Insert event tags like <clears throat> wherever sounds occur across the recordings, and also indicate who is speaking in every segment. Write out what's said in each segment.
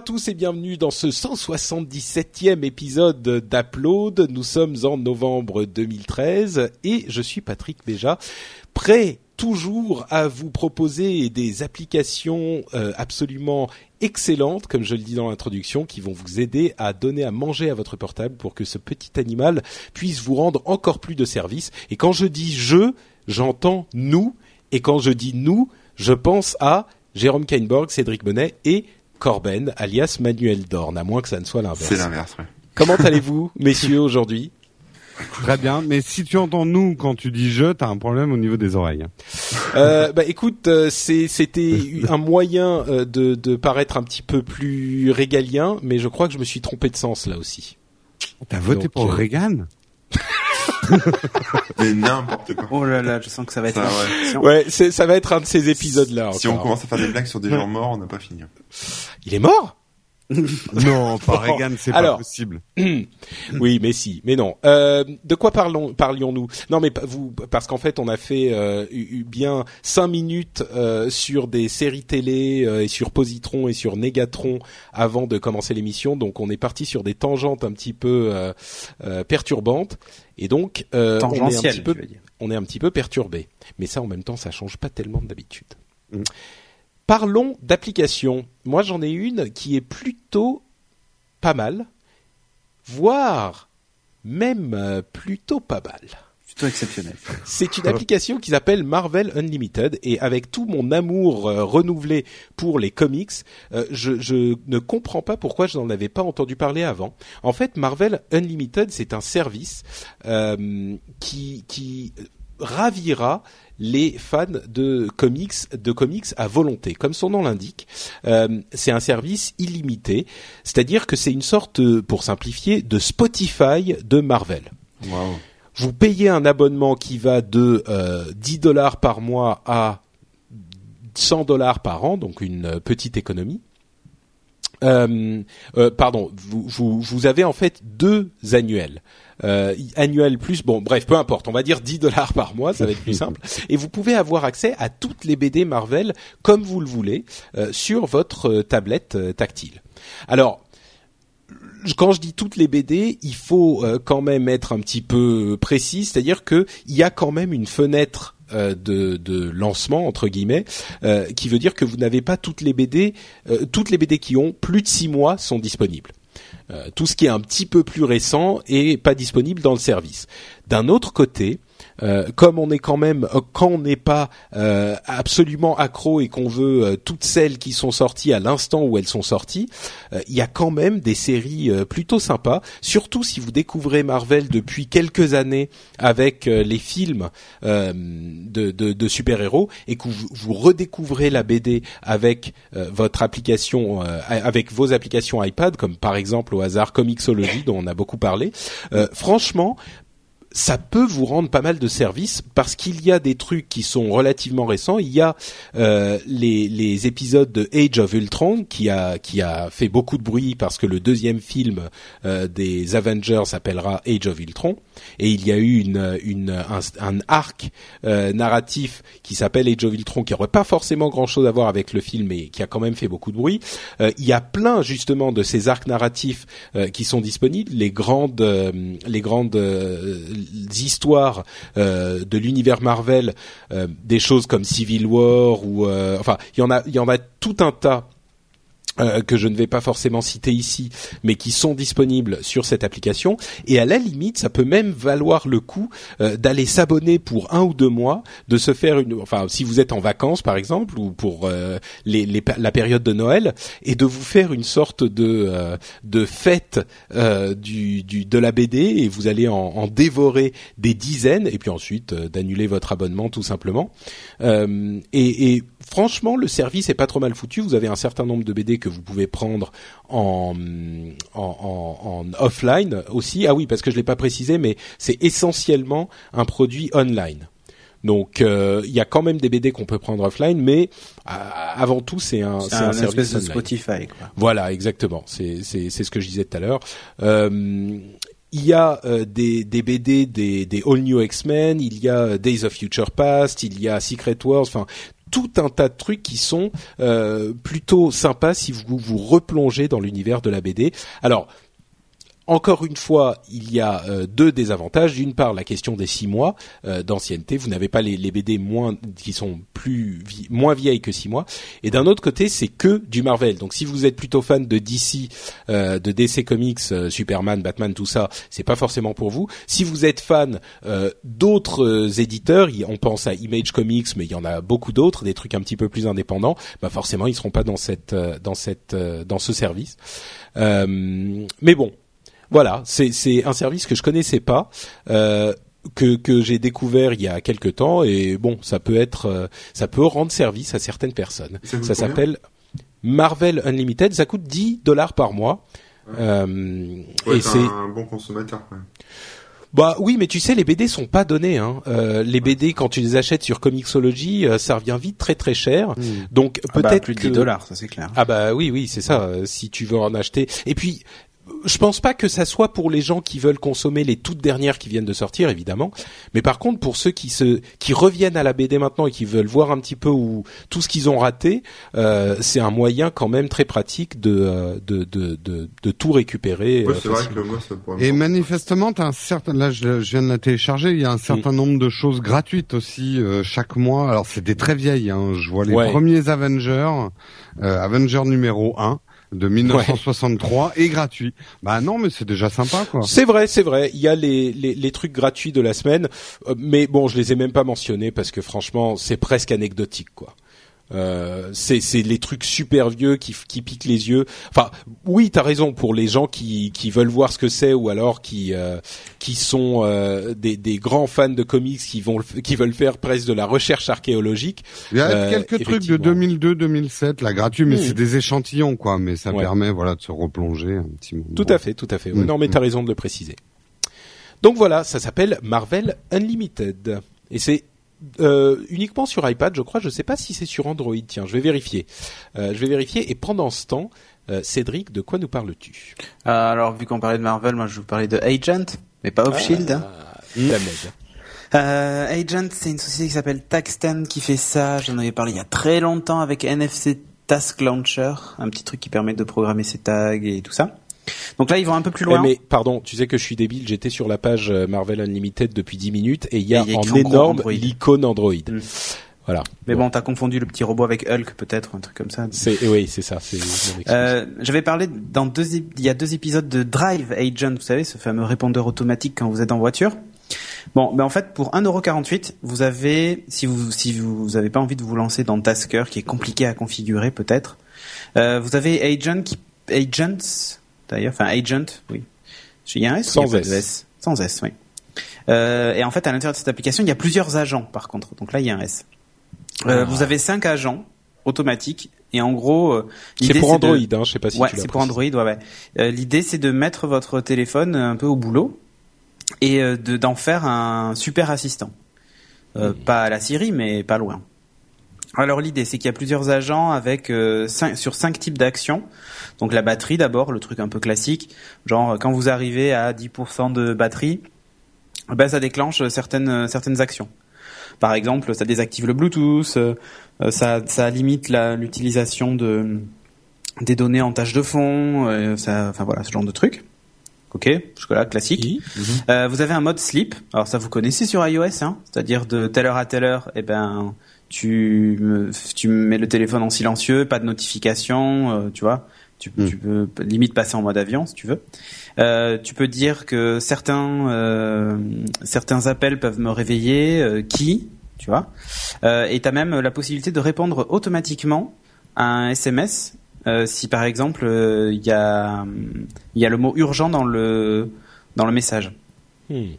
Speaker 1: Tous et bienvenue dans ce 177e épisode d'Upload. Nous sommes en novembre 2013 et je suis Patrick Béja, prêt toujours à vous proposer des applications euh, absolument excellentes, comme je le dis dans l'introduction, qui vont vous aider à donner à manger à votre portable pour que ce petit animal puisse vous rendre encore plus de services. Et quand je dis je, j'entends nous, et quand je dis nous, je pense à Jérôme Kainborg, Cédric Bonnet et Corben, alias Manuel Dorn, à moins que ça ne soit l'inverse.
Speaker 2: C'est l'inverse, ouais.
Speaker 1: Comment <laughs> allez-vous, messieurs, aujourd'hui?
Speaker 3: Très bien, mais si tu entends nous quand tu dis je, t'as un problème au niveau des oreilles.
Speaker 1: euh, Bah écoute, euh, c'était un moyen euh, de, de paraître un petit peu plus régalien, mais je crois que je me suis trompé de sens là aussi.
Speaker 3: T'as voté
Speaker 1: Donc,
Speaker 3: pour
Speaker 1: euh,
Speaker 3: Reagan? <laughs>
Speaker 2: Mais n'importe quoi.
Speaker 4: Oh là là, je sens que ça va être.
Speaker 2: Ça, ouais.
Speaker 1: Ça va être un de ces épisodes-là.
Speaker 2: Si on commence à faire des blagues sur des gens morts, on n'a pas fini.
Speaker 1: Il est mort? <laughs>
Speaker 3: Non, pas Reagan, c'est pas possible. <clears throat>
Speaker 1: Oui, mais si, mais non. Euh, de quoi parlons, parlions-nous? Non, mais vous, parce qu'en fait, on a fait euh, eu- eu bien cinq minutes euh, sur des séries télé euh, et sur Positron et sur Négatron avant de commencer l'émission, donc on est parti sur des tangentes un petit peu euh, euh, perturbantes, et donc euh, on est un
Speaker 4: Tangentiel,
Speaker 1: petit peu,
Speaker 4: tu veux dire.
Speaker 1: on est un petit peu perturbé. Mais ça, en même temps, ça change pas tellement d'habitude.
Speaker 3: Mm.
Speaker 1: Parlons d'applications. Moi, j'en ai une qui est plutôt pas mal, voire même euh, plutôt pas mal.
Speaker 4: Plutôt exceptionnel.
Speaker 1: C'est une application qui s'appelle Marvel Unlimited et avec tout mon amour euh, renouvelé pour les comics, euh, je, je ne comprends pas pourquoi je n'en avais pas entendu parler avant. En fait, Marvel Unlimited, c'est un service euh, qui, qui ravira les fans de comics de comics à volonté comme son nom l'indique euh, c'est un service illimité c'est-à-dire que c'est une sorte euh, pour simplifier de Spotify de Marvel vous payez un abonnement qui va de euh, 10 dollars par mois à 100 dollars par an, donc une euh, petite économie. Euh, euh, pardon, vous, vous, vous avez en fait deux annuels. Euh, annuel plus, bon bref, peu importe, on va dire 10 dollars par mois, ça va être plus simple. <laughs> Et vous pouvez avoir accès à toutes les BD Marvel comme vous le voulez euh, sur votre euh, tablette tactile. Alors, quand je dis toutes les BD, il faut quand même être un petit peu précis, c'est-à-dire que il y a quand même une fenêtre de, de lancement entre guillemets, euh, qui veut dire que vous n'avez pas toutes les BD, euh, toutes les BD qui ont plus de six mois sont disponibles. Euh, tout ce qui est un petit peu plus récent est pas disponible dans le service. D'un autre côté, euh, comme on est quand même euh, quand on n'est pas euh, absolument accro et qu'on veut euh, toutes celles qui sont sorties à l'instant où elles sont sorties, il y a quand même des séries plutôt sympas. Surtout si vous découvrez Marvel depuis quelques années avec les films de, de, de super-héros et que vous, vous redécouvrez la BD avec votre application, avec vos applications iPad, comme par exemple au hasard Comixology dont on a beaucoup parlé. Franchement, ça peut vous rendre pas mal de services parce qu'il y a des trucs qui sont relativement récents. Il y a euh, les, les épisodes de Age of Ultron qui a qui a fait beaucoup de bruit parce que le deuxième film euh, des Avengers s'appellera Age of Ultron et il y a eu une, une un, arc euh, narratif qui s'appelle Age of Ultron qui aurait pas forcément grand chose à voir avec le film mais qui a quand même fait beaucoup de bruit. Euh, il y a plein justement de ces arcs narratifs euh, qui sont disponibles, les grandes euh, les grandes histoires euh, de l'univers Marvel, euh, des choses comme Civil War ou euh, enfin il y en a il y en a tout un tas euh, que je ne vais pas forcément citer ici, mais qui sont disponibles sur cette application. Et à la limite, ça peut même valoir le coup euh, d'aller s'abonner pour un ou deux mois, de se faire une, enfin, si vous êtes en vacances par exemple, ou pour euh, les, les, la période de Noël, et de vous faire une sorte de euh, de fête euh, du, du de la BD, et vous allez en, en dévorer des dizaines, et puis ensuite d'annuler votre abonnement tout simplement. Et, et franchement, le service est pas trop mal foutu. Vous avez un certain nombre de BD que vous pouvez prendre en, en, en, offline aussi. Ah oui, parce que je l'ai pas précisé, mais c'est essentiellement un produit online. Donc euh, il y a quand même des BD qu'on peut prendre offline, mais euh, avant tout c'est un,
Speaker 4: c'est un,
Speaker 1: service
Speaker 4: de
Speaker 1: online.
Speaker 4: Spotify. Quoi.
Speaker 1: Voilà, exactement. C'est c'est c'est ce que je disais tout à l'heure. Euh, il y a euh, des, des BD des, des All New X-Men, il y a Days of Future Past, il y a Secret Wars, enfin tout un tas de trucs qui sont euh, plutôt sympas si vous vous replongez dans l'univers de la BD. Alors encore une fois, il y a euh, deux désavantages. D'une part, la question des six mois euh, d'ancienneté. Vous n'avez pas les, les, BD moins qui sont plus moins vieilles que six mois. Et d'un autre côté, c'est que du Marvel. Donc, si vous êtes plutôt fan de DC, euh, de DC Comics, Superman, Batman, tout ça, c'est pas forcément pour vous. Si vous êtes fan d'autres éditeurs, on pense à Image Comics, mais il y en a beaucoup d'autres, des trucs un petit peu plus indépendants. Bah forcément, ils seront pas dans cette dans cette dans ce service. mais bon, voilà, c'est un service que je connaissais pas. Euh, que, que j'ai découvert il y a quelque temps et bon ça peut être euh, ça peut rendre service à certaines personnes
Speaker 2: ça,
Speaker 1: ça s'appelle Marvel Unlimited ça coûte 10 dollars par mois
Speaker 2: ouais.
Speaker 1: euh,
Speaker 2: ouais,
Speaker 1: et c'est
Speaker 2: un bon consommateur quand même.
Speaker 1: Bah oui, mais tu sais, les BD sont pas donnés. Hein. Euh, les BD, quand tu les achètes sur Comixology, euh, ça revient vite très très cher.
Speaker 3: Mmh.
Speaker 1: Donc
Speaker 4: ah bah,
Speaker 1: peut-être
Speaker 4: plus de
Speaker 1: que...
Speaker 4: 10 dollars, ça c'est clair.
Speaker 1: Ah bah oui, oui, c'est ça. Euh, si tu veux en acheter. Et puis je pense pas que ça soit pour les gens qui veulent consommer les toutes dernières qui viennent de sortir, évidemment. Mais par contre, pour ceux qui se, qui reviennent à la BD maintenant et qui veulent voir un petit peu où tout ce qu'ils ont raté, euh, c'est un moyen quand même très pratique de de de de, de tout récupérer.
Speaker 2: Ouais,
Speaker 1: euh,
Speaker 2: c'est vrai que moi, ça
Speaker 3: Et manifestement, t'as un certain, là, je, je viens de la télécharger, il y a un certain nombre de choses gratuites aussi euh, chaque mois. Alors c'est des très vieilles, hein. je vois les
Speaker 1: Ouais.
Speaker 3: premiers Avengers, euh, Avenger numéro 1 de 1963 et gratuit. Bah non, mais c'est déjà sympa quoi.
Speaker 1: C'est vrai, c'est vrai. Il y a les, les, les trucs gratuits de la semaine, euh, mais bon, je les ai même pas mentionnés parce que franchement, c'est presque anecdotique, quoi. Euh, c'est c'est les trucs super vieux qui qui piquent les yeux. Enfin, oui, t'as raison pour les gens qui qui veulent voir ce que c'est ou alors qui euh, qui sont euh, des des grands fans de comics qui vont qui veulent faire presque de la recherche archéologique.
Speaker 3: Il y a
Speaker 1: Euh,
Speaker 3: quelques trucs de
Speaker 1: effectivement.
Speaker 3: 2002-2007 là gratuits, mais c'est des échantillons quoi. Mais ça
Speaker 1: Ouais.
Speaker 3: permet voilà de se replonger un petit moment.
Speaker 1: Tout à fait, tout à fait. Ouais,
Speaker 3: Mm.
Speaker 1: Non, mais t'as raison de le préciser. Donc voilà, ça s'appelle Marvel Unlimited et c'est euh, uniquement sur iPad, je crois. Je sais pas si c'est sur Android. Tiens, je vais vérifier. Euh, je vais vérifier. Et pendant ce temps, euh, Cédric, de quoi nous parles-tu?
Speaker 4: Alors, vu qu'on parlait de Marvel, moi je vous parlais de Agent, mais pas of Shield. hein.
Speaker 1: Ah.
Speaker 4: Euh, Agent, c'est une société qui s'appelle Taxten qui fait ça. J'en avais parlé il y a très longtemps avec NFC Task Launcher, un petit truc qui permet de programmer ses tags et tout ça. Donc là, ils vont un peu plus
Speaker 1: Eh,
Speaker 4: loin.
Speaker 1: mais pardon, tu sais que je suis débile. J'étais sur la page euh, Marvel Unlimited depuis 10 minutes et il y a
Speaker 4: y a
Speaker 1: en énorme l'icône Android.
Speaker 4: Mm.
Speaker 1: Voilà.
Speaker 4: Mais bon, t'as confondu le petit robot avec Hulk, peut-être, un truc comme ça.
Speaker 1: C'est eh oui, c'est ça.
Speaker 4: Euh, J'avais parlé dans deux, il y a deux épisodes de Drive Agent, vous savez, ce fameux répondeur automatique quand vous êtes en voiture. Bon, ben en fait, pour 1,48€, vous avez, si vous si vous avez pas envie de vous lancer dans Tasker, qui est compliqué à configurer peut-être, euh, vous avez Agent qui, Agents, d'ailleurs, enfin Agent, oui. Il y a un S, ou il y a
Speaker 1: Sans
Speaker 4: pas de
Speaker 1: S.
Speaker 4: Sans S, oui. Euh, et en fait, à l'intérieur de cette application, il y a plusieurs agents, par contre. Donc là, il y a un S. Euh,
Speaker 1: Ah.
Speaker 4: Vous avez cinq agents automatiques, et en gros, euh,
Speaker 1: c'est pour
Speaker 4: de-
Speaker 1: Android. Hein, je sais pas si
Speaker 4: ouais, c'est pour. Android, ouais, ouais. Euh, L'idée, c'est de mettre votre téléphone un peu au boulot et euh, de d'en faire un super assistant. Pas à la Siri, mais pas loin. Alors l'idée, c'est qu'il y a plusieurs agents avec euh, cinq, sur cinq types d'actions. Donc la batterie d'abord, le truc un peu classique, genre quand vous arrivez à 10% de batterie, ben ça déclenche certaines certaines actions. Par exemple, ça désactive le Bluetooth, euh, euh, ça, ça limite la- l'utilisation de des données en tâche de fond, euh, ça, enfin voilà, ce genre de truc. Ok, jusque-là, classique.
Speaker 1: Oui.
Speaker 4: Euh, vous avez un mode sleep. Alors ça, vous connaissez sur iOS, hein c'est-à-dire de telle heure à telle heure, eh ben tu me- tu mets le téléphone en silencieux, pas de notification, euh, tu vois. Tu,
Speaker 3: Mm.
Speaker 4: tu peux limite passer en mode avion si tu veux. Euh, tu peux dire que certains euh, certains appels peuvent me réveiller, euh, qui, tu vois. Et tu as même la possibilité de répondre automatiquement à un SMS si par exemple il y a il y a le mot urgent dans le dans le message.
Speaker 1: Hmm.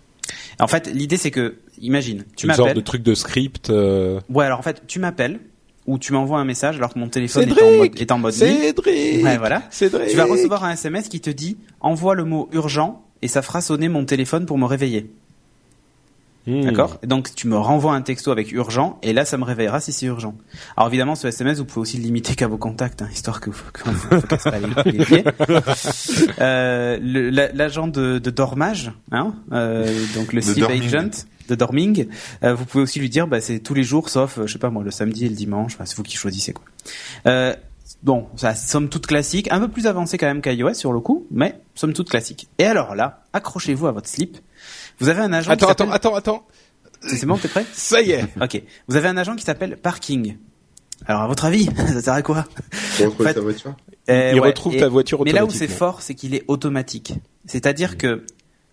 Speaker 4: En fait, l'idée c'est que imagine, tu
Speaker 1: Une sorte
Speaker 4: m'appelles.
Speaker 1: de truc de script. euh,
Speaker 4: Ouais, alors en fait, tu m'appelles où tu m'envoies un message alors que mon téléphone est en
Speaker 1: Cédric
Speaker 4: mode, est en mode nuit.
Speaker 1: Cédric
Speaker 4: Ouais, voilà.
Speaker 1: Cédric
Speaker 4: Tu vas recevoir un SMS qui te dit envoie le mot urgent et ça fera sonner mon téléphone pour me réveiller.
Speaker 1: Hmm.
Speaker 4: D'accord? Et Donc tu me renvoies un texto avec urgent et là ça me réveillera si c'est urgent. Alors évidemment ce SMS vous pouvez aussi le limiter qu'à vos contacts hein, histoire que vous que vous pas les, les pieds. Euh, le- la- L'agent de, de dormage, hein, euh, donc le
Speaker 2: dorming.
Speaker 4: agent de dorming, euh, vous pouvez aussi lui dire bah c'est tous les jours sauf euh, je sais pas moi le samedi et le dimanche, Enfin, c'est vous qui choisissez quoi. Euh, Bon, ça somme toute classique, un peu plus avancé quand même qu'iOS sur le coup, mais somme toute classique. Et alors là, accrochez-vous à votre slip. Vous avez un agent.
Speaker 1: Attends,
Speaker 4: qui
Speaker 1: attends,
Speaker 4: s'appelle-
Speaker 1: attends, attends.
Speaker 4: C'est c'est bon, t'es prêt?
Speaker 1: Ça y est.
Speaker 4: Ok. Vous avez un agent qui s'appelle Parking. Alors à votre avis, <laughs> ça sert à quoi?
Speaker 2: Pour retrouver
Speaker 4: En fait,
Speaker 2: ta voiture?
Speaker 4: Euh,
Speaker 1: Il
Speaker 4: ouais,
Speaker 1: retrouve
Speaker 4: et-
Speaker 1: ta voiture
Speaker 4: Mais là où c'est fort, c'est qu'il est automatique. C'est-à-dire que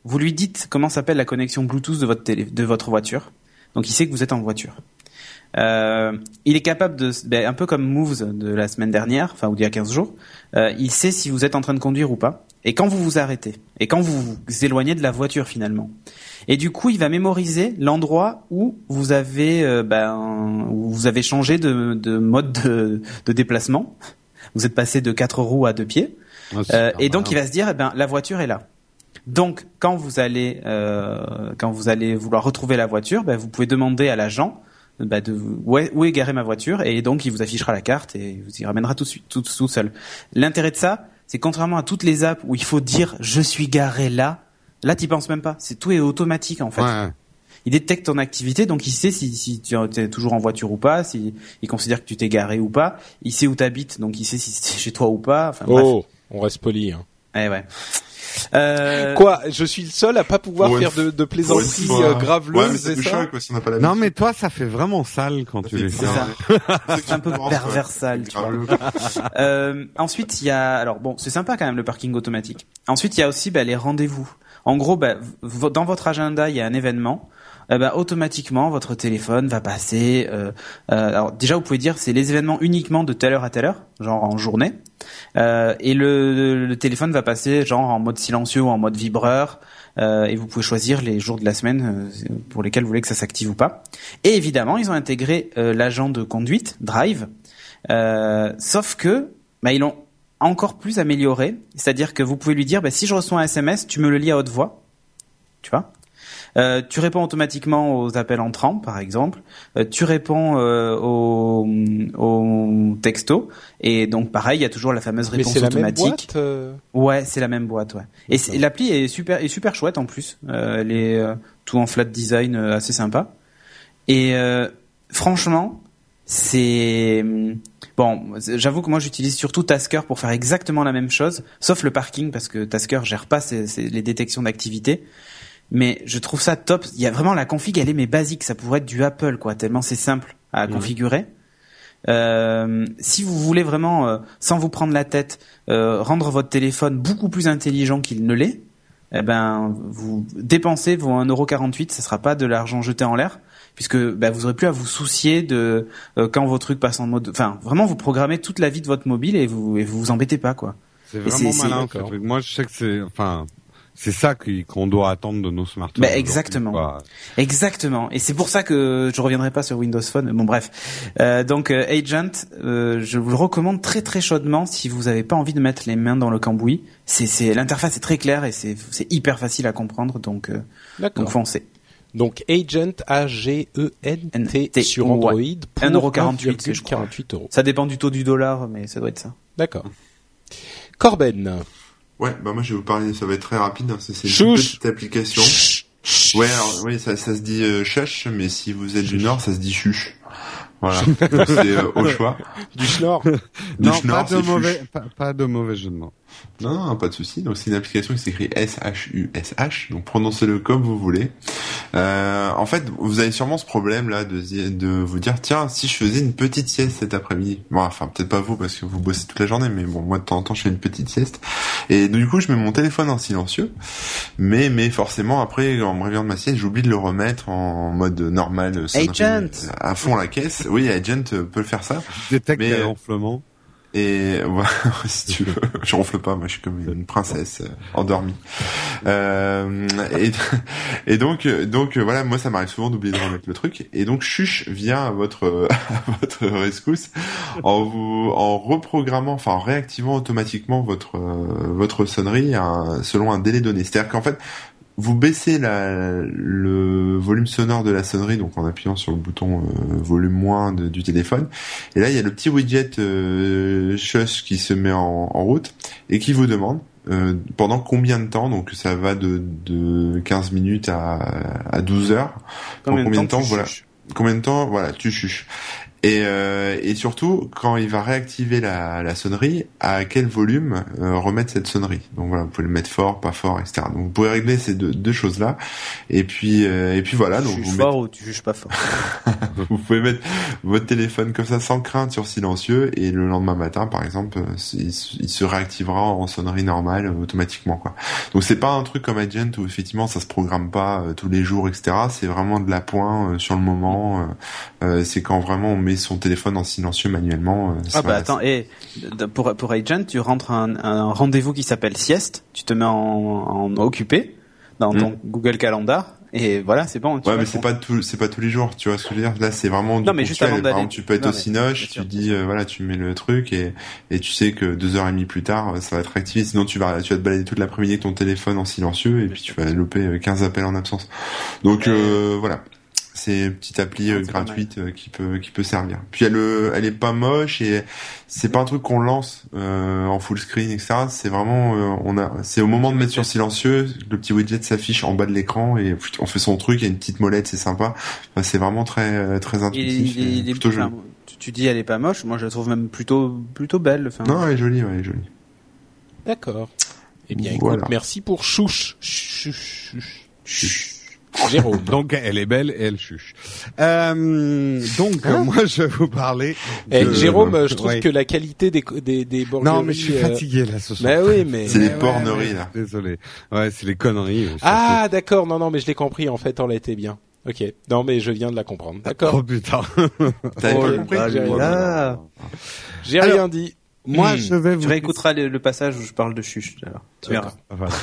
Speaker 4: vous lui dites comment s'appelle la connexion Bluetooth de votre télé, de votre voiture. Donc il sait que vous êtes en voiture. Euh, il est capable de, ben, un peu comme Moves de la semaine dernière, enfin ou d'il y a 15 jours, euh, il sait si vous êtes en train de conduire ou pas, et quand vous vous arrêtez, et quand vous vous éloignez de la voiture finalement. Et du coup, il va mémoriser l'endroit où vous avez, euh, ben, où vous avez changé de, de mode de, de déplacement. Vous êtes passé de quatre roues à deux pieds. Euh, et donc il va se dire, eh ben, la voiture est là. Donc quand vous allez, euh, quand vous allez vouloir retrouver la voiture, ben, vous pouvez demander à l'agent bah, de où est, où est garée ma voiture et donc il vous affichera la carte et vous y ramènera tout de suite, tout, tout seul. L'intérêt de ça, c'est contrairement à toutes les apps où il faut dire je suis garé là, là t'y penses même pas. C'est tout est automatique en fait.
Speaker 3: Ouais.
Speaker 4: Il détecte ton activité, donc il sait si, si tu es toujours en voiture ou pas, si il considère que tu t'es garé ou pas. Il sait où t'habites, donc il sait si c'est chez toi ou pas. Enfin, bref.
Speaker 1: Oh, on reste poli. Hein.
Speaker 4: Eh ouais. Euh,
Speaker 1: Quoi Je suis le seul à pas pouvoir faire de, de plaisanteries
Speaker 2: fois.
Speaker 1: euh, graveleuses,
Speaker 2: Ouais, mais
Speaker 1: ça
Speaker 2: chouette, quoi, si on n'a pas la
Speaker 3: Non, mais toi, ça fait vraiment sale quand
Speaker 2: Ça
Speaker 3: tu les <laughs>
Speaker 4: c'est
Speaker 3: fais.
Speaker 4: ça. C'est un peu perversal, tu vois. <laughs> Euh, ensuite, il y a, alors bon, c'est sympa quand même le parking automatique. Ensuite, il y a aussi bah, les rendez-vous. En gros, bah, dans votre agenda, il y a un événement. Euh, bah, automatiquement, votre téléphone va passer. Euh, euh, alors déjà, vous pouvez dire c'est les événements uniquement de telle heure à telle heure, genre en journée. Euh, et le, le téléphone va passer genre en mode silencieux ou en mode vibreur. Euh, et vous pouvez choisir les jours de la semaine euh, pour lesquels vous voulez que ça s'active ou pas. Et évidemment, ils ont intégré euh, l'agent de conduite, Drive. Sauf que, bah, ils l'ont encore plus amélioré. C'est-à-dire que vous pouvez lui dire, bah, si je reçois un SMS, tu me le lis à haute voix. Tu vois? Euh, tu réponds automatiquement aux appels entrants, par exemple. Euh, tu réponds euh, aux, aux textos. Et donc, pareil, il y a toujours la fameuse
Speaker 1: Mais
Speaker 4: réponse
Speaker 1: c'est la même boîte euh?
Speaker 4: Ouais, c'est la même boîte, ouais. Et l'appli est super, est super chouette en plus. Euh, elle est euh, tout en flat design, euh, assez sympa. Et euh, franchement, c'est bon. J'avoue que moi j'utilise surtout Tasker pour faire exactement la même chose, sauf le parking parce que Tasker gère pas ces- ces- les détections d'activité. Mais je trouve ça top. Il y a vraiment la config, elle est mais basique. Ça pourrait être du Apple, quoi. Tellement c'est simple à
Speaker 3: Mhm.
Speaker 4: configurer. Euh, si vous voulez vraiment, euh, sans vous prendre la tête, euh, rendre votre téléphone beaucoup plus intelligent qu'il ne l'est, eh ben, vous dépensez vos 1,48€, ce sera pas de l'argent jeté en l'air, puisque bah, vous aurez plus à vous soucier de quand vos trucs passent en mode... Enfin, vraiment, vous programmez toute la vie de votre mobile et vous et vous, vous embêtez pas, quoi.
Speaker 3: C'est vraiment malin. ce truc. Moi, je sais que c'est, enfin, c'est ça qu'on doit attendre de nos smartphones.
Speaker 4: Bah, exactement.
Speaker 3: quoi.
Speaker 4: Exactement. Et c'est pour ça que je reviendrai pas sur Windows Phone. Bon, bref. Euh, donc, euh, Agent, euh, je vous le recommande très très chaudement si vous avez pas envie de mettre les mains dans le cambouis. C'est, c'est l'interface est très claire et c'est, c'est hyper facile à comprendre. Donc, euh, donc foncez.
Speaker 1: Donc Agent A G E N T
Speaker 4: T,
Speaker 1: sur
Speaker 4: ouais.
Speaker 1: Android pour
Speaker 4: 1,48, je crois.
Speaker 1: 1,48 euros.
Speaker 4: Ça dépend du taux du dollar, mais ça doit être ça.
Speaker 1: D'accord. Corben.
Speaker 2: Ouais, bah moi je vais vous parler, ça va être très rapide. hein, C'est une petite application. Ouais, alors, oui, ça, ça se dit euh, mais si vous êtes du Nord, ça se dit chuche. Voilà, <laughs> Donc, c'est euh, au choix.
Speaker 1: Du schnorr.
Speaker 2: Du
Speaker 3: Non,
Speaker 2: schnorr,
Speaker 3: pas de mauvais, pas, pas de mauvais jeu de mots.
Speaker 2: Non, non, pas de souci. Donc c'est une application qui s'écrit S-H-U-S-H. Donc prononcez-le comme vous voulez. Euh, en fait, vous avez sûrement ce problème là de, de vous dire tiens, si je faisais une petite sieste cet après-midi. Bon, enfin peut-être pas vous parce que vous bossez toute la journée, mais bon moi de temps en temps je fais une petite sieste. Et du coup je mets mon téléphone en silencieux. Mais mais forcément après en me réveillant de ma sieste, j'oublie de le remettre en mode normal.
Speaker 4: Agent.
Speaker 2: à fond la caisse. Oui, Agent peut le faire ça.
Speaker 3: Détecte ronflements.
Speaker 2: Et <laughs> voilà, si tu veux, je ronfle pas, moi je suis comme une princesse euh, endormie. Euh, et, <laughs> et donc, donc voilà, moi ça m'arrive souvent d'oublier de remettre le truc. Et donc Chuch vient à votre <laughs> à votre rescousse en vous en reprogrammant, enfin en réactivant automatiquement votre votre sonnerie selon un délai donné. C'est-à-dire qu'en fait, vous baissez la, le volume sonore de la sonnerie donc en appuyant sur le bouton euh, volume moins du téléphone. Et là il y a le petit widget euh, shush qui se met en, en, route et qui vous demande euh, pendant combien de temps donc ça va de, de 15 minutes à, à 12 heures
Speaker 4: combien,
Speaker 2: combien
Speaker 4: de temps,
Speaker 2: voilà. combien de temps voilà tu chuches et, euh, et surtout, quand il va réactiver la, la sonnerie, à quel volume euh, remettre cette sonnerie? Donc voilà, vous pouvez le mettre fort, pas fort, etc. Donc vous pouvez régler ces deux, deux choses-là. Et puis euh, et puis voilà.
Speaker 4: Tu
Speaker 2: donc
Speaker 4: juges
Speaker 2: vous
Speaker 4: fort ou tu juges pas fort? <laughs>
Speaker 2: vous pouvez mettre votre téléphone comme ça sans crainte sur silencieux et le lendemain matin, par exemple, euh, il, il se réactivera en sonnerie normale euh, automatiquement quoi. Donc c'est pas un truc comme Agent où effectivement ça se programme pas tous les jours, etc. C'est vraiment de la point sur le moment. c'est quand vraiment on met son téléphone en silencieux manuellement. Euh,
Speaker 4: ah bah attends, et pour pour Agent, tu rentres un, un rendez-vous qui s'appelle sieste, tu te mets en, en occupé dans ton hmm. Google Calendar et voilà, c'est bon.
Speaker 2: ouais, mais c'est pas tout, c'est pas tous les jours, tu vois ce que je veux dire? Là, c'est vraiment
Speaker 4: non, mais juste avant
Speaker 2: Par exemple, tu peux être au Cinoche, tu dis euh, voilà, tu mets le truc et et tu sais que deux heures et demie plus tard, ça va être activé. Sinon, tu vas tu vas te balader toute l'après-midi avec ton téléphone en silencieux et puis tu vas louper 15 appels en absence. Donc euh, voilà. C'est une petite appli euh, gratuite euh, qui peut qui peut servir. Puis elle euh, elle est pas moche et c'est pas un truc qu'on lance euh, en full screen etc. C'est vraiment on a c'est au moment de mettre sur silencieux le petit widget s'affiche en bas de l'écran et on fait son truc. Il y a une petite molette c'est sympa. Enfin, c'est vraiment très très intuitif.
Speaker 4: Il, il, plutôt joli. Tu dis elle est pas moche. Moi je la trouve même plutôt plutôt belle. Enfin,
Speaker 2: non elle est jolie ouais, elle est jolie.
Speaker 1: D'accord. Eh bien écoute merci pour chouche. chouche. chouche. Jérôme.
Speaker 3: donc elle est belle et elle chuche. Euh, donc hein moi je vais vous parler.
Speaker 1: Eh, de... Jérôme, je trouve que la qualité des des, des
Speaker 3: Non mais je suis fatigué là ce soir.
Speaker 1: Mais oui mais.
Speaker 2: C'est les porneries là.
Speaker 3: Désolé. Ouais c'est les conneries.
Speaker 1: Ah d'accord non non mais je l'ai compris en fait on l'était bien. Ok. Non mais je viens de la comprendre. D'accord.
Speaker 3: Oh putain.
Speaker 2: T'avais pas compris
Speaker 1: J'ai rien dit.
Speaker 3: Moi, hmm. je vais vous.
Speaker 4: Tu réécouteras le, passage où je parle de chuche. Alors, tu verras.
Speaker 3: Voilà.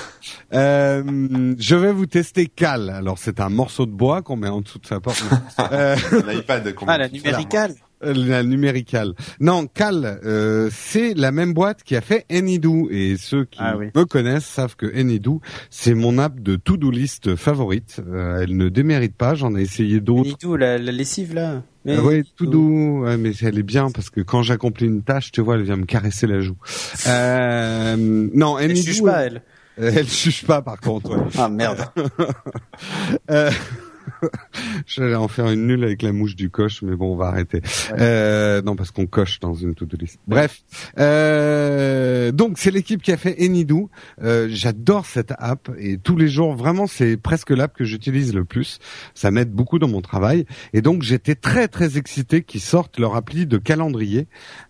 Speaker 3: euh, je vais vous tester Cal. Alors, c'est un morceau de bois qu'on met en dessous de sa porte. <laughs>
Speaker 2: euh... L'iPad.
Speaker 4: Ah, la numéricale.
Speaker 3: Euh, la numéricale. Non, Cal, euh, c'est la même boîte qui a fait Anydo et ceux qui ah me connaissent savent que Anydo, c'est mon app de to-do list favorite. Euh, elle ne démérite pas, j'en ai essayé d'autres.
Speaker 4: Anydo, la, la lessive là.
Speaker 3: Ah oui, tout doux, ouais, mais elle est bien parce que quand j'accomplis une tâche, tu vois, elle vient me caresser la joue. Euh, non,
Speaker 4: elle ne chuche pas, elle. <laughs>
Speaker 3: Elle chuche pas, par contre. Ouais.
Speaker 4: Ah merde.
Speaker 3: euh, <laughs> J'allais en faire une nulle avec la mouche du coche, mais bon, on va arrêter. Euh, non, parce qu'on coche dans une to-do list. Bref, euh, donc c'est l'équipe qui a fait Enidou. Euh, J'adore cette app et tous les jours, vraiment, c'est presque l'app que j'utilise le plus. Ça m'aide beaucoup dans mon travail et donc j'étais très très excité qu'ils sortent leur appli de calendrier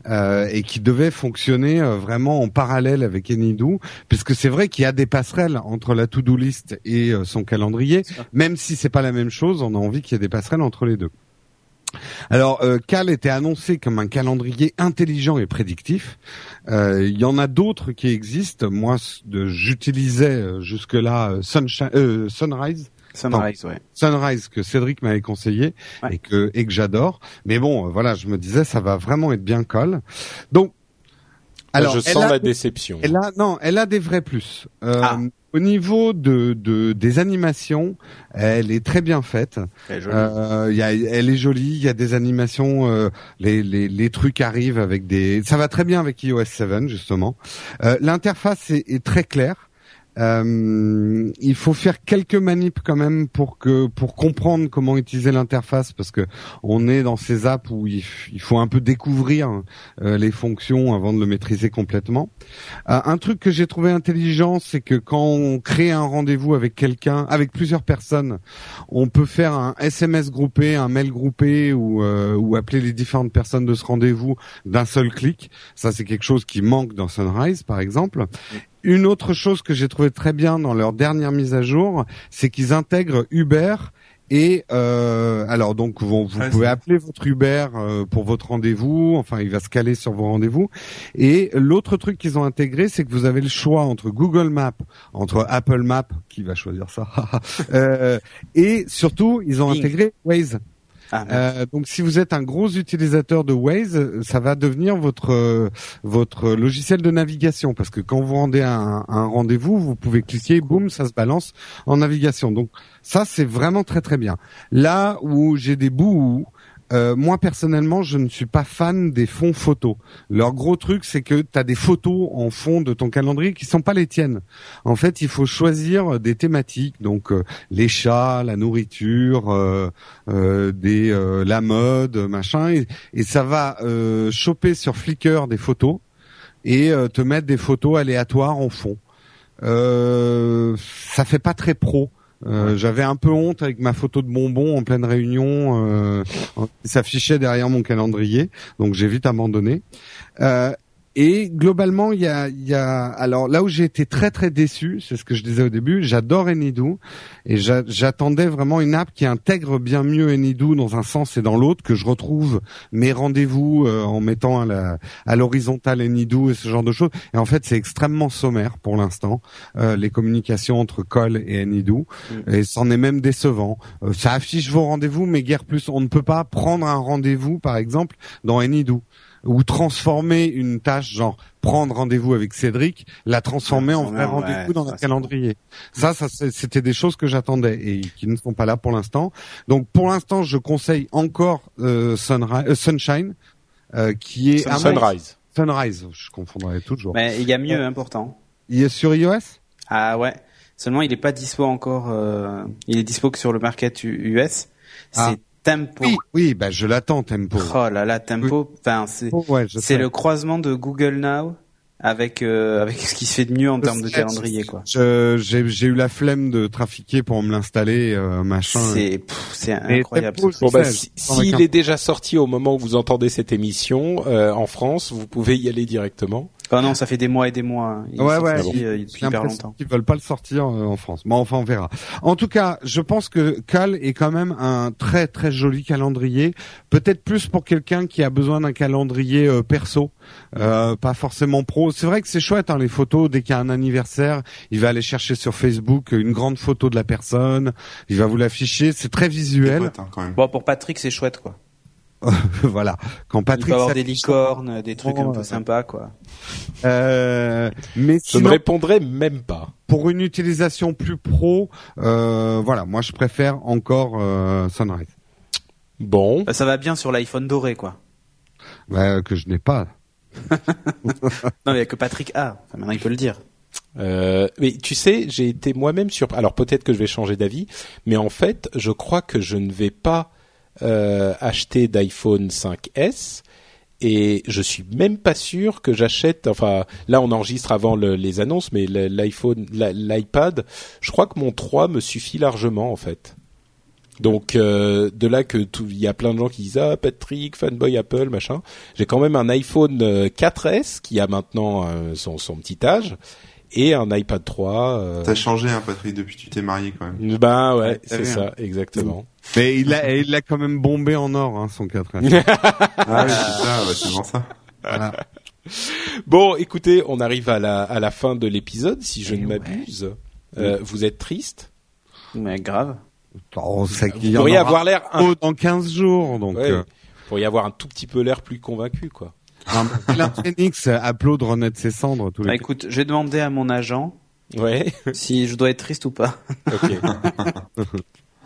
Speaker 3: euh, et qui devait fonctionner euh, vraiment en parallèle avec Enidou, puisque c'est vrai qu'il y a des passerelles entre la to-do list et euh, son calendrier, même si c'est pas la même chose, on a envie qu'il y ait des passerelles entre les deux. Alors, euh, Cal était annoncé comme un calendrier intelligent et prédictif. Euh, il y en a d'autres qui existent. Moi, j'utilisais euh, jusque-là euh, Sunrise.
Speaker 4: Sunrise, ouais.
Speaker 3: Sunrise que Cédric m'avait conseillé et que et que j'adore. Mais bon, voilà, je me disais ça va vraiment être bien Cal. Donc
Speaker 1: alors, je sens la déception.
Speaker 3: Elle a, non, elle a des vrais plus. Euh, ah. Au niveau de, de, des animations, elle est très bien faite.
Speaker 4: Elle est jolie. Euh,
Speaker 3: y a, elle est jolie. Il y a des animations. Euh, les, les, les, trucs arrivent avec des. Ça va très bien avec iOS 7 justement. Euh, l'interface est, est, très claire. Euh, il faut faire quelques manips quand même pour que pour comprendre comment utiliser l'interface parce que on est dans ces apps où il, faut un peu découvrir euh, les fonctions avant de le maîtriser complètement. Euh, un truc que j'ai trouvé intelligent, c'est que quand on crée un rendez-vous avec quelqu'un, avec plusieurs personnes, on peut faire un SMS groupé, un mail groupé ou ou appeler les différentes personnes de ce rendez-vous d'un seul clic. Ça c'est quelque chose qui manque dans Sunrise par exemple. Une autre chose que j'ai trouvé très bien dans leur dernière mise à jour, c'est qu'ils intègrent Uber Et euh, alors donc vous, vous
Speaker 2: Ouais,
Speaker 3: pouvez appeler votre Uber euh, pour votre rendez-vous. Enfin, il va se caler sur vos rendez-vous. Et l'autre truc qu'ils ont intégré, c'est que vous avez le choix entre Google Maps, entre Apple Maps, qui va choisir ça, <laughs> euh, et surtout ils ont intégré Waze.
Speaker 4: Ah.
Speaker 3: Euh, donc si vous êtes un gros utilisateur de Waze, ça va devenir votre euh, votre logiciel de navigation parce que quand vous rendez un, un rendez-vous, vous pouvez cliquer, boum, ça se balance en navigation. Donc ça c'est vraiment très très bien. Là où j'ai des bouts où euh, moi personnellement, je ne suis pas fan des fonds photos. Leur gros truc, c'est que tu as des photos en fond de ton calendrier qui sont pas les tiennes. En fait, il faut choisir des thématiques, donc euh, les chats, la nourriture, euh, des la mode, machin, et, ça va choper sur Flickr des photos et te mettre des photos aléatoires en fond. Euh, ça fait pas très pro. Euh, J'avais un peu honte avec ma photo de bonbon en pleine réunion euh, s'affichait derrière mon calendrier, donc j'ai vite abandonné. Euh, et globalement, il y a, y a, alors là où j'ai été très très déçu, c'est ce que je disais au début, j'adore Anydo et j'a- j'attendais vraiment une app qui intègre bien mieux Anydo dans un sens et dans l'autre, que je retrouve mes rendez-vous euh, en mettant à l'horizontale Anydo et ce genre de choses. Et en fait, c'est extrêmement sommaire pour l'instant, euh, les communications entre Call et Anydo, et c'en est même décevant. Euh, ça affiche vos rendez-vous, mais guère plus. On ne peut pas prendre un rendez-vous, par exemple, dans Anydo ou transformer une tâche genre prendre rendez-vous avec Cédric, la transformer en vrai rendez-vous
Speaker 4: ouais,
Speaker 3: dans un calendrier. Ça, ça c'était des choses que j'attendais et qui ne sont pas là pour l'instant. Donc pour l'instant, je conseille encore euh, Sunri- euh, Sunshine, euh, qui est
Speaker 1: Sun- Sunrise.
Speaker 3: Sunrise. Je confondrai toujours.
Speaker 4: Mais il y a mieux, hein, pourtant.
Speaker 3: Il est sur iOS?
Speaker 4: Ah ouais. Seulement, il est pas dispo encore. euh, Il est dispo que sur le market US. C'est
Speaker 3: Ah.
Speaker 4: Tempo.
Speaker 3: Oui, oui, bah je l'attends Tempo.
Speaker 4: Oh là là, Tempo. Enfin, c'est
Speaker 3: Oh, ouais,
Speaker 4: le croisement de Google Now avec euh, avec ce qui se fait de mieux en termes de calendrier, quoi.
Speaker 3: J'ai j'ai eu la flemme de trafiquer pour me l'installer, euh, machin.
Speaker 4: C'est incroyable.
Speaker 1: Bon bah, si- s'il est déjà sorti au moment où vous entendez cette émission euh, en France, vous pouvez y aller directement.
Speaker 4: Oh non, ça fait des mois et des mois. hein. Il
Speaker 3: Ouais, ouais.
Speaker 4: sorti, euh,
Speaker 3: J'ai
Speaker 4: depuis hyper
Speaker 3: l'impression
Speaker 4: longtemps.
Speaker 3: qu'ils veulent pas le sortir euh, en France. Bon, enfin, on verra. En tout cas, je pense que Cal est quand même un très très joli calendrier. Peut-être plus pour quelqu'un qui a besoin d'un calendrier euh, perso, euh, pas forcément pro. C'est vrai que c'est chouette hein, les photos. Dès qu'il y a un anniversaire, il va aller chercher sur Facebook une grande photo de la personne. Il va vous l'afficher. C'est très visuel.
Speaker 2: potes, hein, quand même.
Speaker 4: Bon, pour Patrick, c'est chouette, quoi. <laughs>
Speaker 3: voilà. Quand
Speaker 4: Il
Speaker 3: Patrick
Speaker 4: peut avoir des licornes, des trucs un
Speaker 3: Oh,
Speaker 4: peu
Speaker 3: ouais.
Speaker 4: sympas, quoi.
Speaker 3: Euh, mais
Speaker 1: Je ne répondrai même pas.
Speaker 3: pour une utilisation plus pro, euh, voilà, moi je préfère encore euh, Sunrise,
Speaker 1: Bon,
Speaker 4: Bah, ça va bien sur l'iPhone doré, quoi.
Speaker 3: bah, que je n'ai pas. <laughs>
Speaker 4: Non, mais il que Patrick a. Enfin, maintenant, il peut le dire.
Speaker 1: Euh, mais tu sais, j'ai été moi-même sur. Alors peut-être que je vais changer d'avis, mais en fait, je crois que je ne vais pas euh, acheter d'iPhone 5S. Et je suis même pas sûr que j'achète. Enfin, là, on enregistre avant le- les annonces, mais l'iPhone, l'iPad, je crois que mon 3 me suffit largement en fait. Donc euh, de là que il y a plein de gens qui disent ah Patrick fanboy Apple machin. J'ai quand même un iPhone euh, 4S qui a maintenant euh, son petit âge et un iPad 3. euh,
Speaker 2: T'as changé, hein, Patrick, depuis que tu t'es marié, quand même.
Speaker 1: ben ouais,
Speaker 4: Ouais,
Speaker 1: c'est ça, exactement.
Speaker 3: Mais il a, il l'a quand même bombé en or, hein, son 4 <laughs>
Speaker 2: Ah oui, c'est ça, bah, c'est bon ça.
Speaker 3: voilà.
Speaker 1: Bon, écoutez, on arrive à la à la fin de l'épisode, si je
Speaker 4: Eh
Speaker 1: ne
Speaker 4: ouais.
Speaker 1: m'abuse. Euh, Vous êtes triste?
Speaker 4: Mais grave.
Speaker 3: Oh, ça,
Speaker 1: Vous
Speaker 3: il y en
Speaker 1: pourriez avoir l'air un...
Speaker 3: un dans 15 jours, donc.
Speaker 1: ouais,
Speaker 3: euh,
Speaker 1: vous pourriez avoir un tout petit peu l'air plus convaincu, quoi.
Speaker 3: Dylan <laughs> Phoenix applaudit renaître ses cendres tous
Speaker 4: Bah,
Speaker 3: les
Speaker 4: écoute, je vais demander à mon agent
Speaker 1: Ouais.
Speaker 4: si je dois être triste ou pas.
Speaker 1: Ok. <laughs>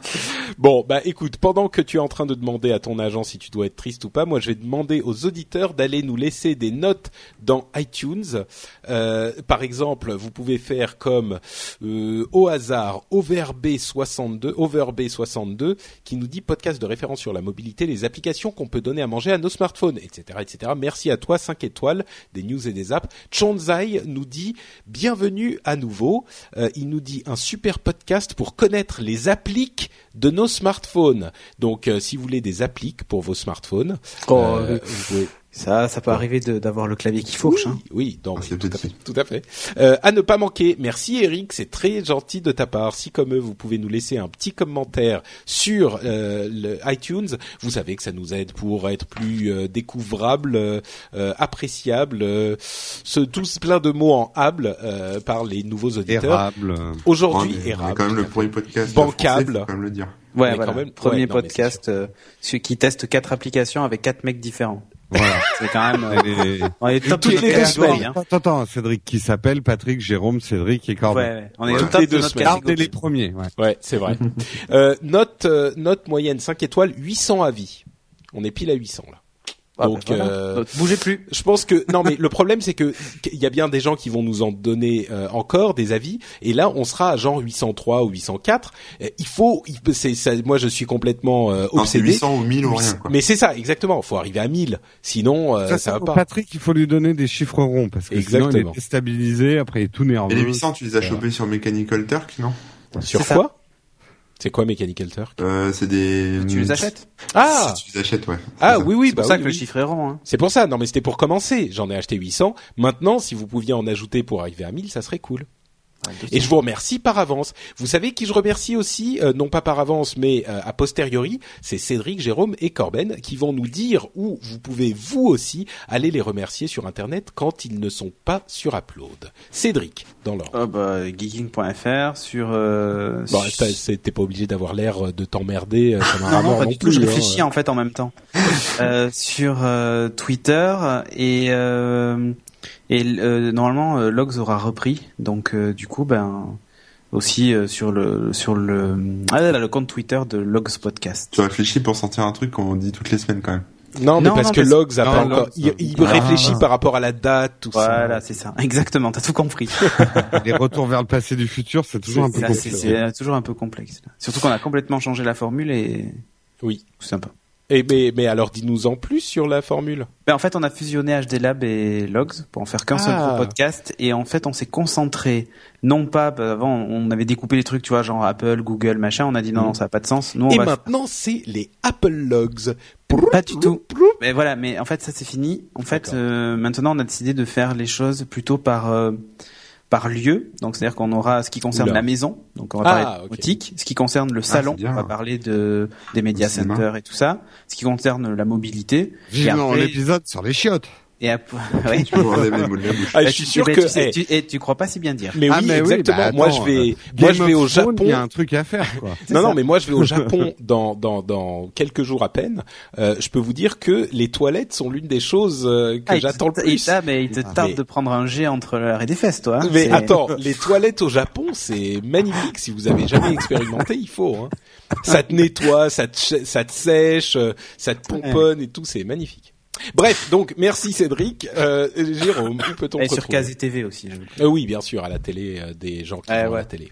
Speaker 1: <laughs> Bon, bah écoute, pendant que tu es en train de demander à ton agent si tu dois être triste ou pas, moi je vais demander aux auditeurs d'aller nous laisser des notes dans iTunes. Euh, par exemple, vous pouvez faire comme euh, au hasard Overb62, Overb62 qui nous dit podcast de référence sur la mobilité, les applications qu'on peut donner à manger à nos smartphones, etc., etc. Merci à toi, 5 étoiles, des news et des apps. Chonzai nous dit bienvenue à nouveau. Euh, il nous dit un super podcast pour connaître les appliques de nos smartphones. Donc, euh, si vous voulez des appliques pour vos smartphones,
Speaker 4: Oh,
Speaker 1: euh,
Speaker 4: oui.
Speaker 1: vous pouvez
Speaker 4: Ça, ça peut arriver de- d'avoir le clavier qui fourche.
Speaker 1: Oui,
Speaker 4: hein.
Speaker 1: oui, non,
Speaker 2: Ah,
Speaker 1: tout, à fait, tout à fait. Euh, à ne pas manquer, merci Eric, c'est très gentil de ta part. Si comme eux, vous pouvez nous laisser un petit commentaire sur euh, le iTunes, vous savez que ça nous aide pour être plus euh, découvrable, euh, euh, appréciable, euh, ce tous plein de mots en able euh, par les nouveaux auditeurs.
Speaker 3: Érable.
Speaker 1: Aujourd'hui,
Speaker 2: est
Speaker 1: érable.
Speaker 2: quand même le premier podcast
Speaker 1: Bancable.
Speaker 2: français, faut quand même le dire.
Speaker 4: Ouais, voilà.
Speaker 1: quand même-
Speaker 4: Premier
Speaker 1: ouais, non,
Speaker 4: podcast euh, celui qui teste quatre applications avec quatre mecs différents.
Speaker 3: Voilà.
Speaker 4: C'est quand même. euh,
Speaker 3: Et-
Speaker 4: on est top
Speaker 1: toutes
Speaker 4: de
Speaker 1: les
Speaker 4: notre
Speaker 1: deux semaines,
Speaker 4: Hein.
Speaker 3: Attends, attends, Cédric qui s'appelle Patrick, Jérôme, Cédric et
Speaker 4: Ouais,
Speaker 3: Corbin.
Speaker 4: ouais. on est
Speaker 2: Ouais.
Speaker 1: Toutes
Speaker 4: top
Speaker 1: les
Speaker 4: de
Speaker 1: deux
Speaker 4: notre
Speaker 1: semaines.
Speaker 3: Gardez
Speaker 4: catégorie.
Speaker 3: les premiers. Ouais.
Speaker 1: Ouais, c'est vrai. <laughs> euh, note, euh, note moyenne 5 étoiles, 800 avis. On est pile à 800 là.
Speaker 4: Ah,
Speaker 1: Donc,
Speaker 4: ben voilà.
Speaker 1: euh,
Speaker 4: Donc, bougez plus.
Speaker 1: Je pense que non, mais le problème c'est que qu'il y a bien des gens qui vont nous en donner euh, encore des avis, et là on sera à genre 803 ou 804. Euh, Il faut, il c'est ça, moi je suis complètement euh,
Speaker 2: Non,
Speaker 1: obsédé.
Speaker 2: 800 ou 1000 ou rien, quoi.
Speaker 1: Mais c'est ça, exactement. Il faut arriver à 1000, sinon euh,
Speaker 3: Ça,
Speaker 1: ça va pas.
Speaker 3: Patrick, il faut lui donner des chiffres ronds parce que sinon il
Speaker 1: Exactement.
Speaker 3: est déstabilisé, après il est tout nerveux.
Speaker 2: Et les 800, tu les as chopés sur Mechanical Turk, non?
Speaker 1: Sur
Speaker 4: C'est ça.
Speaker 1: quoi? C'est quoi Mechanical Turk
Speaker 2: euh, C'est des...
Speaker 4: Tu les achètes
Speaker 1: Ah,
Speaker 2: Si tu les achètes, ouais.
Speaker 1: ah
Speaker 2: ça.
Speaker 1: oui oui,
Speaker 4: C'est pour
Speaker 1: bah
Speaker 4: ça
Speaker 1: oui,
Speaker 4: que le chiffre est rond. Hein.
Speaker 1: C'est pour ça. Non mais c'était pour commencer. J'en ai acheté 800. Maintenant, si vous pouviez en ajouter pour arriver à 1000, ça serait cool. Et je vous remercie par avance. Vous savez qui je remercie aussi, euh, non pas par avance, mais euh, a posteriori, c'est Cédric, Jérôme et Corben qui vont nous dire où vous pouvez vous aussi aller les remercier sur Internet quand ils ne sont pas sur Upload. Cédric, dans l'ordre.
Speaker 4: Oh, bah, geeking.fr sur. Euh,
Speaker 1: Bon, t'es pas obligé d'avoir l'air de t'emmerder euh, comme un <laughs>
Speaker 4: Non, non, pas
Speaker 1: non
Speaker 4: du tout. Je
Speaker 1: plus,
Speaker 4: réfléchis
Speaker 1: hein.
Speaker 4: en fait en même temps. <laughs> euh, sur euh, Twitter et euh, et euh, normalement euh, Logs aura repris. Donc euh, du coup ben aussi euh, sur le sur le ah, là, le compte Twitter de Logs Podcast.
Speaker 2: Tu réfléchis pour sortir un truc qu'on dit toutes les semaines, quand même.
Speaker 1: Non, mais
Speaker 4: Non,
Speaker 1: parce
Speaker 4: non,
Speaker 1: que
Speaker 4: parce-
Speaker 1: Logs a
Speaker 3: Non,
Speaker 1: pas
Speaker 3: Logs,
Speaker 1: encore. Il, il
Speaker 3: Ah.
Speaker 1: réfléchit par rapport à la date, tout
Speaker 4: Voilà,
Speaker 1: ça.
Speaker 4: c'est ça. <laughs> Exactement, t'as tout compris. <laughs>
Speaker 3: Les retours vers le passé du futur, c'est toujours un peu compliqué.
Speaker 4: c'est toujours un peu complexe. Surtout qu'on a complètement changé la formule et
Speaker 1: Oui.
Speaker 4: c'est sympa.
Speaker 1: Et mais, mais alors dis-nous en plus sur la formule.
Speaker 4: Ben, en fait, on a fusionné HD Lab et Logs pour en faire qu'un seul
Speaker 1: Ah.
Speaker 4: gros podcast. Et en fait, on s'est concentré, non pas, bah, avant, on avait découpé les trucs, tu vois, genre Apple, Google, machin. On a dit non, non, ça n'a pas de sens. Nous, on
Speaker 1: Et
Speaker 4: va
Speaker 1: maintenant, c'est les Apple Logs.
Speaker 4: Pas du tout. Mais voilà, mais en fait, ça c'est fini. En fait, euh, maintenant, on a décidé de faire les choses plutôt par euh, par lieu. Donc, c'est-à-dire qu'on aura ce qui concerne
Speaker 1: Oula.
Speaker 4: la maison. Donc, on va
Speaker 1: Ah,
Speaker 4: parler de boutique. Ce qui concerne le salon,
Speaker 2: c'est bien.
Speaker 4: on va parler de des
Speaker 2: cinéma.
Speaker 4: centers et tout ça. Ce qui concerne la mobilité.
Speaker 3: Vivement l'épisode sur les chiottes.
Speaker 4: Et après, <laughs> ouais.
Speaker 2: Tu peux voir les mots de la bouche.
Speaker 1: Ah, je
Speaker 4: Bah,
Speaker 1: suis sûr que.
Speaker 4: tu, sais,
Speaker 1: eh,
Speaker 4: tu, et tu crois pas si bien dire.
Speaker 1: mais oui,
Speaker 3: Ah, mais oui,
Speaker 1: exactement. moi, je vais,
Speaker 3: euh,
Speaker 1: moi, je vais au Japon.
Speaker 3: Il y a un truc à faire, quoi.
Speaker 1: Non,
Speaker 4: ça.
Speaker 1: non, mais moi, je vais au <laughs> Japon dans dans dans quelques jours à peine. Euh, je peux vous dire que les toilettes sont l'une des choses euh, que
Speaker 4: Ah,
Speaker 1: j'attends le plus.
Speaker 4: ah, mais il te tarde
Speaker 1: mais-
Speaker 4: de prendre un jet entre l'arrêt des fesses, toi. hein.
Speaker 1: Mais attends, <laughs> les toilettes au Japon, c'est magnifique. Si vous avez jamais expérimenté, il faut. Hein. Ça te nettoie, ça te, ça te sèche, euh, ça te pomponne et tout, c'est magnifique. Bref, donc merci Cédric. Euh, Jérôme, où peut-on
Speaker 4: Et sur
Speaker 1: retrouver
Speaker 4: KZTV aussi. hein.
Speaker 1: Euh, Oui, bien sûr, à la télé, euh, des gens qui vont à
Speaker 4: ouais.
Speaker 1: la télé.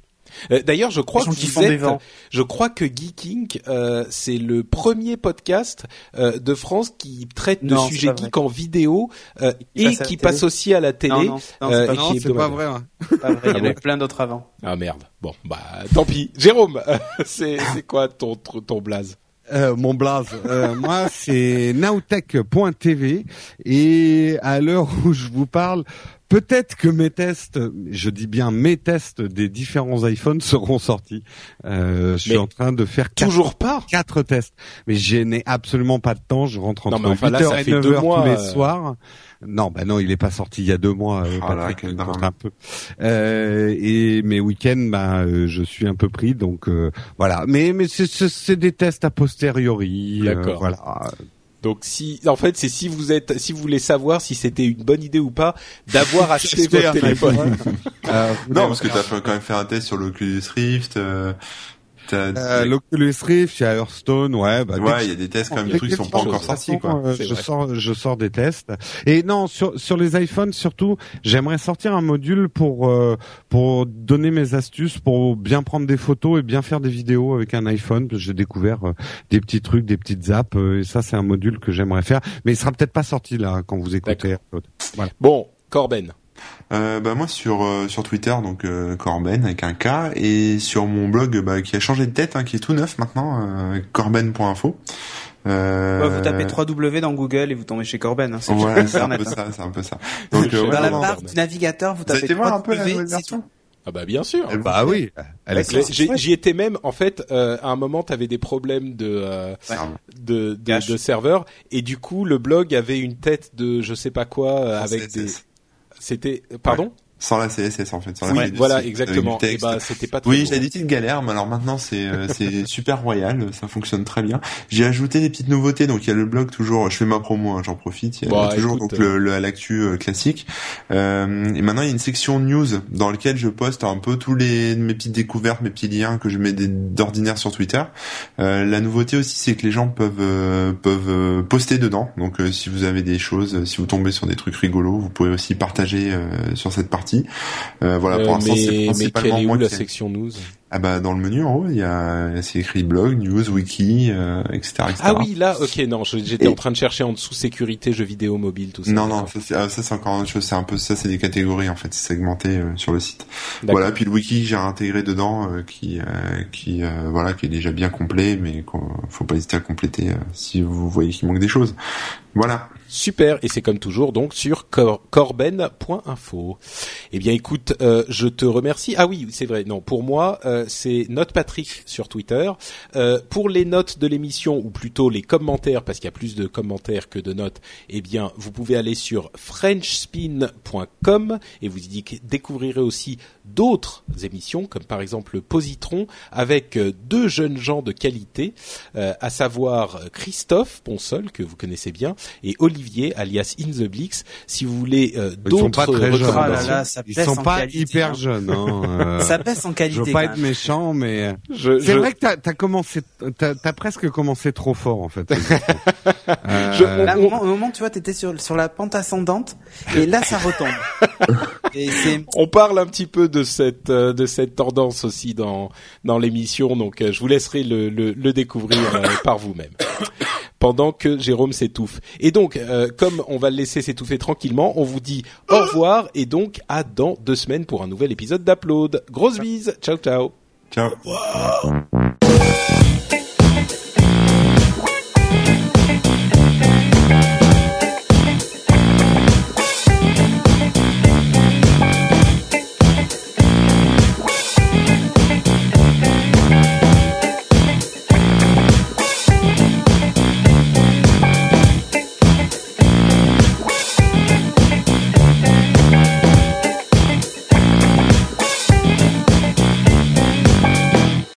Speaker 1: Euh, D'ailleurs, je crois que vous
Speaker 4: font
Speaker 1: êtes- je crois que Geeking, euh, c'est le premier podcast euh, de France qui traite de
Speaker 4: Non,
Speaker 1: sujets geeks en vidéo euh,
Speaker 4: Qui
Speaker 1: et
Speaker 4: passe
Speaker 1: qui
Speaker 4: télé.
Speaker 1: passe aussi à la télé.
Speaker 4: Non, non, non,
Speaker 1: euh,
Speaker 4: c'est pas,
Speaker 3: Non,
Speaker 1: est
Speaker 3: vrai. hein. <laughs>
Speaker 4: pas vrai. Il y en
Speaker 1: Ah
Speaker 4: a plein d'autres avant.
Speaker 1: Ah merde. Bon, bah tant pis. Jérôme, <laughs> c'est c'est quoi ton ton blaze?
Speaker 3: Euh, mon blaze, euh, moi c'est nowtech.tv et à l'heure où je vous parle, peut-être que mes tests, je dis bien mes tests des différents iPhones <laughs> seront sortis. Euh, je suis
Speaker 1: Mais
Speaker 3: en train de faire quatre,
Speaker 1: Toujours pas.
Speaker 3: quatre tests, mais je n'ai absolument pas de temps. Je rentre
Speaker 1: Non,
Speaker 3: entre
Speaker 1: mais enfin, là,
Speaker 3: 8h
Speaker 1: ça
Speaker 3: et
Speaker 1: fait
Speaker 3: 9h
Speaker 1: deux mois,
Speaker 3: tous les
Speaker 1: euh.
Speaker 3: soirs. Non, bah non, il est pas sorti il y a deux mois. euh,
Speaker 2: là, quel
Speaker 3: compte un peu. Euh, et mes week-ends, bah, euh, je suis un peu pris, donc euh, voilà. Mais mais c'est- des tests a posteriori.
Speaker 1: D'accord.
Speaker 3: voilà.
Speaker 1: Donc si en fait c'est si vous êtes si vous voulez savoir si c'était une bonne idée ou pas d'avoir <laughs> acheté votre
Speaker 3: un
Speaker 1: téléphone. <laughs>
Speaker 3: Euh,
Speaker 2: Non, parce que t'as quand même fait un test sur l'Oculus Rift. Euh,
Speaker 3: euh, l'Oculus Rift, il y a Hearthstone, ouais. Bah,
Speaker 2: ouais, il y a des tests quand même, des trucs qui sont pas encore sortis, quoi.
Speaker 3: euh, je
Speaker 1: vrai.
Speaker 3: sors, je sors des tests. Et non, sur sur les iPhones surtout, j'aimerais sortir un module pour euh, pour donner mes astuces pour bien prendre des photos et bien faire des vidéos avec un iPhone. J'ai découvert euh, des petits trucs, des petites apps, euh, et ça c'est un module que j'aimerais faire. Mais il sera peut-être pas sorti là quand vous écoutez. Upload.
Speaker 1: Bon, Corben.
Speaker 2: Euh, bah moi sur euh, sur Twitter donc euh, Corben avec un K et sur mon blog bah, qui a changé de tête hein, qui est tout neuf maintenant euh, corben.info Euh...
Speaker 4: vous tapez 3W dans Google et vous tombez chez Corben. Hein, c'est
Speaker 2: Ouais, c'est un peu
Speaker 4: hein.
Speaker 2: ça, c'est un peu ça. <laughs> Donc, euh,
Speaker 1: Dans
Speaker 2: ouais,
Speaker 4: Dans la
Speaker 2: non,
Speaker 4: barre du navigateur, vous tapez
Speaker 2: voir un peu la
Speaker 4: 3W,
Speaker 2: nouvelle
Speaker 4: c'est
Speaker 2: version
Speaker 1: Ah bah bien sûr.
Speaker 3: Bah oui.
Speaker 4: Ouais.
Speaker 1: J'y étais même en fait euh, à un moment tu avais des problèmes de euh, de, de, de serveur et du coup le blog avait une tête de je sais pas quoi euh,
Speaker 2: sans
Speaker 1: avec des. C'était pardon?
Speaker 2: Sans la CSS en fait. Sans
Speaker 1: oui voilà exactement et
Speaker 2: texte.
Speaker 1: bah c'était pas très
Speaker 2: Oui, j'ai des petites galères, mais alors maintenant c'est euh, c'est <laughs> super royal, ça fonctionne très bien. J'ai ajouté des petites nouveautés, donc il y a le blog toujours, je fais ma promo, hein, j'en profite. Il y a
Speaker 1: Bon,
Speaker 2: toujours
Speaker 1: écoute,
Speaker 2: donc le, le l'actu euh, classique. Euh, et maintenant il y a une section news dans laquelle je poste un peu tous les mes petites découvertes, mes petits liens que je mets d'ordinaire sur Twitter. Euh, la nouveauté aussi, c'est que les gens peuvent euh, peuvent euh, poster dedans. Donc euh, si vous avez des choses, euh, si vous tombez sur des trucs rigolos, vous pouvez aussi partager euh, sur cette partie. Euh, voilà,
Speaker 1: Euh,
Speaker 2: pour l'instant c'est
Speaker 1: mais, mais
Speaker 2: principalement
Speaker 1: quelle est où
Speaker 2: moi
Speaker 1: la
Speaker 2: qui-
Speaker 1: section news?
Speaker 2: Ah bah dans le menu en haut, il y a c'est écrit blog, news, wiki, euh, etc., etc.
Speaker 1: Ah oui là ok non j'étais
Speaker 2: Et-
Speaker 1: en train de chercher en dessous sécurité jeux vidéo mobile tout ça
Speaker 2: Non non, ça c'est ah, encore une chose, c'est un peu ça c'est des catégories en fait, c'est segmenté euh, sur le site. Voilà, puis le wiki j'ai intégré dedans euh, qui euh, qui euh, voilà, qui est déjà bien complet mais faut pas hésiter à compléter si vous voyez qu'il manque des choses. Voilà.
Speaker 1: Super, et c'est comme toujours donc sur cor- corben.info. Eh bien écoute, euh, je te remercie. Ah oui, c'est vrai, non, pour moi, euh, c'est Note Patrick sur Twitter. Euh, pour les notes de l'émission, ou plutôt les commentaires, parce qu'il y a plus de commentaires que de notes, eh bien vous pouvez aller sur frenchspin.com et vous y découvrirez aussi d'autres émissions, comme par exemple Positron, avec euh, deux jeunes gens de qualité, euh, à savoir euh, Christophe Ponsol, que vous connaissez bien, et Olivier, alias In the Blix. Si vous voulez euh,
Speaker 3: Ils sont
Speaker 1: d'autres
Speaker 3: pas très jeunes.
Speaker 4: Oh là
Speaker 1: recommandations,
Speaker 4: là, ça
Speaker 3: Ils sont
Speaker 4: en
Speaker 3: pas
Speaker 4: qualité,
Speaker 3: hyper
Speaker 4: hein.
Speaker 3: jeunes. Hein, <laughs> euh,
Speaker 4: Ça baisse en
Speaker 3: je
Speaker 4: qualité.
Speaker 3: veux pas
Speaker 4: quand
Speaker 3: être
Speaker 4: même.
Speaker 3: Méchant, mais
Speaker 1: je,
Speaker 3: c'est
Speaker 1: je-
Speaker 3: vrai que t'as as commencé, t'as as presque commencé trop fort en fait. <laughs> Euh,
Speaker 1: Je-
Speaker 4: Là, au, moment, au moment, tu vois, t'étais sur, sur la pente ascendante, et là, ça retombe. <laughs> et c'est,
Speaker 1: on parle un petit peu de cette euh, de cette tendance aussi dans dans l'émission, donc euh, je vous laisserai le le, le découvrir euh, <laughs> par vous-même. Pendant que Jérôme s'étouffe. Et donc, euh, comme on va le laisser s'étouffer tranquillement, on vous dit au revoir et donc à dans deux semaines pour un nouvel épisode d'Upload. Grosse bise, ciao ciao.
Speaker 5: Tchau.